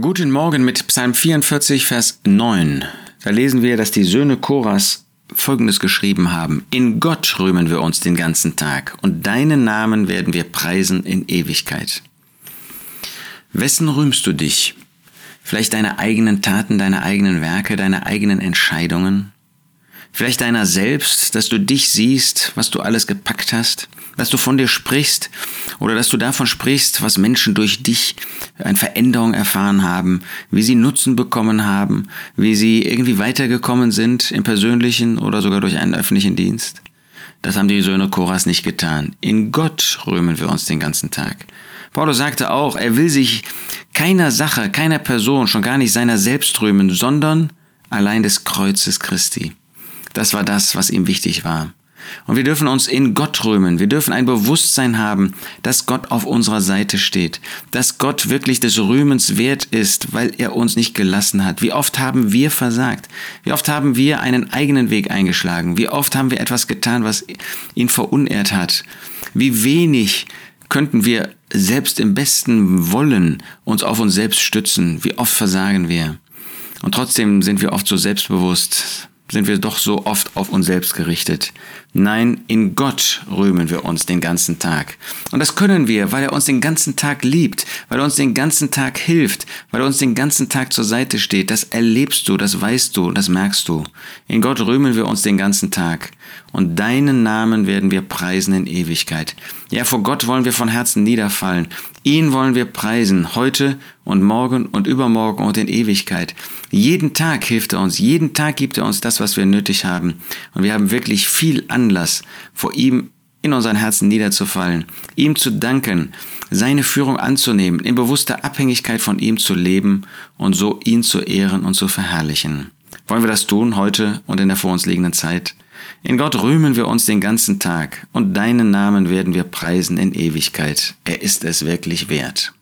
Guten Morgen mit Psalm 44, Vers 9. Da lesen wir, dass die Söhne Koras Folgendes geschrieben haben. In Gott rühmen wir uns den ganzen Tag und deinen Namen werden wir preisen in Ewigkeit. Wessen rühmst du dich? Vielleicht deine eigenen Taten, deine eigenen Werke, deine eigenen Entscheidungen? Vielleicht deiner selbst, dass du dich siehst, was du alles gepackt hast, dass du von dir sprichst oder dass du davon sprichst, was Menschen durch dich eine Veränderung erfahren haben, wie sie Nutzen bekommen haben, wie sie irgendwie weitergekommen sind im persönlichen oder sogar durch einen öffentlichen Dienst. Das haben die Söhne Koras nicht getan. In Gott rühmen wir uns den ganzen Tag. Paulus sagte auch, er will sich keiner Sache, keiner Person, schon gar nicht seiner selbst rühmen, sondern allein des Kreuzes Christi. Das war das, was ihm wichtig war. Und wir dürfen uns in Gott rühmen. Wir dürfen ein Bewusstsein haben, dass Gott auf unserer Seite steht, dass Gott wirklich des Rühmens wert ist, weil er uns nicht gelassen hat. Wie oft haben wir versagt? Wie oft haben wir einen eigenen Weg eingeschlagen? Wie oft haben wir etwas getan, was ihn verunehrt hat? Wie wenig könnten wir selbst im besten Wollen uns auf uns selbst stützen? Wie oft versagen wir? Und trotzdem sind wir oft so selbstbewusst, sind wir doch so oft auf uns selbst gerichtet. Nein, in Gott rühmen wir uns den ganzen Tag. Und das können wir, weil er uns den ganzen Tag liebt, weil er uns den ganzen Tag hilft, weil er uns den ganzen Tag zur Seite steht. Das erlebst du, das weißt du, das merkst du. In Gott rühmen wir uns den ganzen Tag. Und deinen Namen werden wir preisen in Ewigkeit. Ja, vor Gott wollen wir von Herzen niederfallen. Ihn wollen wir preisen, heute und morgen und übermorgen und in Ewigkeit. Jeden Tag hilft er uns, jeden Tag gibt er uns das, was wir nötig haben. Und wir haben wirklich viel Anlass, vor ihm in unseren Herzen niederzufallen, ihm zu danken, seine Führung anzunehmen, in bewusster Abhängigkeit von ihm zu leben und so ihn zu ehren und zu verherrlichen. Wollen wir das tun heute und in der vor uns liegenden Zeit? In Gott rühmen wir uns den ganzen Tag und deinen Namen werden wir preisen in Ewigkeit. Er ist es wirklich wert.